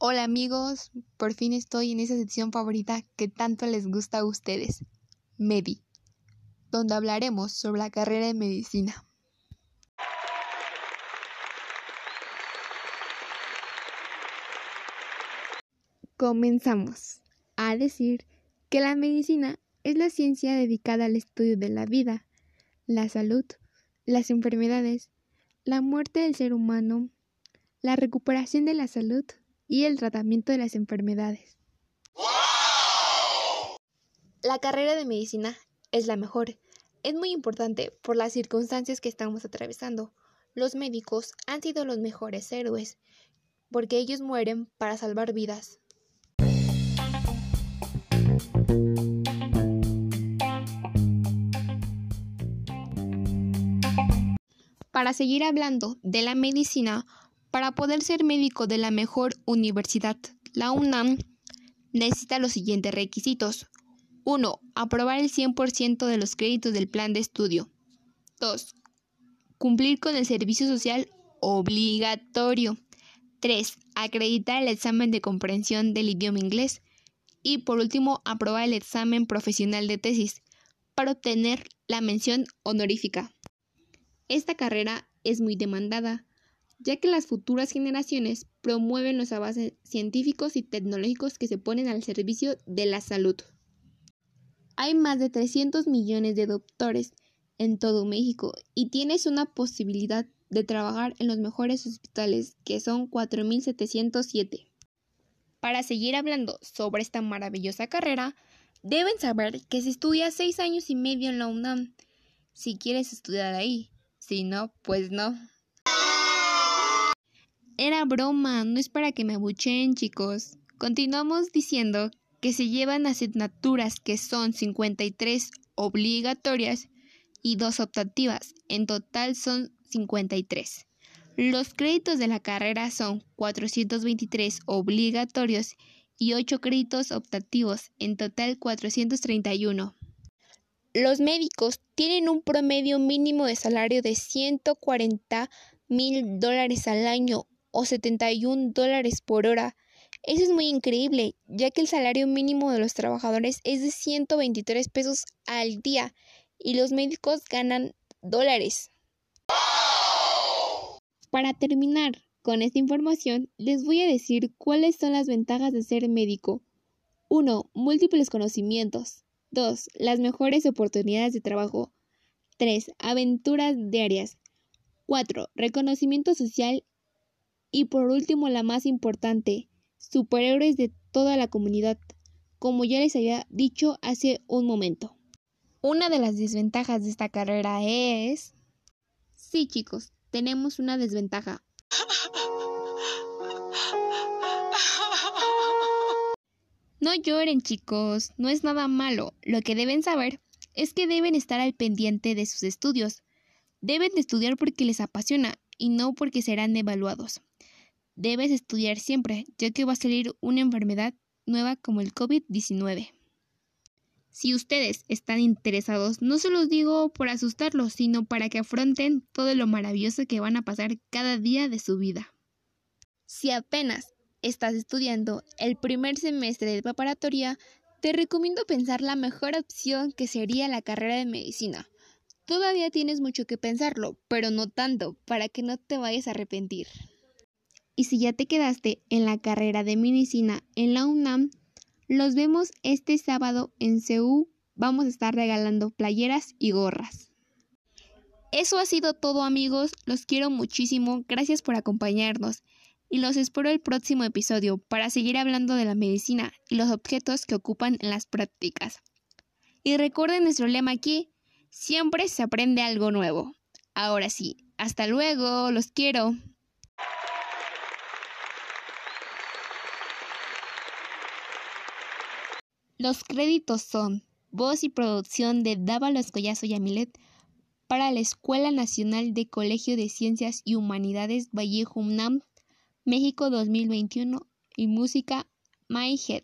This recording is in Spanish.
Hola amigos, por fin estoy en esa sección favorita que tanto les gusta a ustedes, Medi, donde hablaremos sobre la carrera de medicina. Comenzamos a decir que la medicina es la ciencia dedicada al estudio de la vida, la salud, las enfermedades, la muerte del ser humano, la recuperación de la salud y el tratamiento de las enfermedades. La carrera de medicina es la mejor. Es muy importante por las circunstancias que estamos atravesando. Los médicos han sido los mejores héroes porque ellos mueren para salvar vidas. Para seguir hablando de la medicina, para poder ser médico de la mejor universidad, la UNAM necesita los siguientes requisitos. 1. Aprobar el 100% de los créditos del plan de estudio. 2. Cumplir con el servicio social obligatorio. 3. Acreditar el examen de comprensión del idioma inglés. Y por último, aprobar el examen profesional de tesis para obtener la mención honorífica. Esta carrera es muy demandada, ya que las futuras generaciones promueven los avances científicos y tecnológicos que se ponen al servicio de la salud. Hay más de 300 millones de doctores en todo México y tienes una posibilidad de trabajar en los mejores hospitales, que son 4.707. Para seguir hablando sobre esta maravillosa carrera, deben saber que se estudia seis años y medio en la UNAM si quieres estudiar ahí. Si no, pues no. Era broma, no es para que me abucheen, chicos. Continuamos diciendo que se llevan asignaturas que son 53 obligatorias y dos optativas. En total son 53. Los créditos de la carrera son 423 obligatorios y 8 créditos optativos, en total 431. Los médicos tienen un promedio mínimo de salario de 140 mil dólares al año o 71 dólares por hora. Eso es muy increíble, ya que el salario mínimo de los trabajadores es de 123 pesos al día y los médicos ganan dólares. Para terminar con esta información, les voy a decir cuáles son las ventajas de ser médico. 1. Múltiples conocimientos. 2. Las mejores oportunidades de trabajo. 3. Aventuras diarias. 4. Reconocimiento social. Y por último, la más importante, superhéroes de toda la comunidad, como ya les había dicho hace un momento. Una de las desventajas de esta carrera es... Sí, chicos, tenemos una desventaja. No lloren chicos, no es nada malo. Lo que deben saber es que deben estar al pendiente de sus estudios. Deben estudiar porque les apasiona y no porque serán evaluados. Debes estudiar siempre, ya que va a salir una enfermedad nueva como el COVID-19. Si ustedes están interesados, no se los digo por asustarlos, sino para que afronten todo lo maravilloso que van a pasar cada día de su vida. Si apenas estás estudiando el primer semestre de preparatoria, te recomiendo pensar la mejor opción que sería la carrera de medicina. Todavía tienes mucho que pensarlo, pero no tanto, para que no te vayas a arrepentir. Y si ya te quedaste en la carrera de medicina en la UNAM, los vemos este sábado en CEU. Vamos a estar regalando playeras y gorras. Eso ha sido todo amigos, los quiero muchísimo, gracias por acompañarnos y los espero el próximo episodio para seguir hablando de la medicina y los objetos que ocupan en las prácticas. Y recuerden nuestro lema aquí, siempre se aprende algo nuevo. Ahora sí, hasta luego, los quiero. Los créditos son voz y producción de Dávalos Collazo y Amilet para la Escuela Nacional de Colegio de Ciencias y Humanidades Vallejo UNAM México 2021 y música My Head.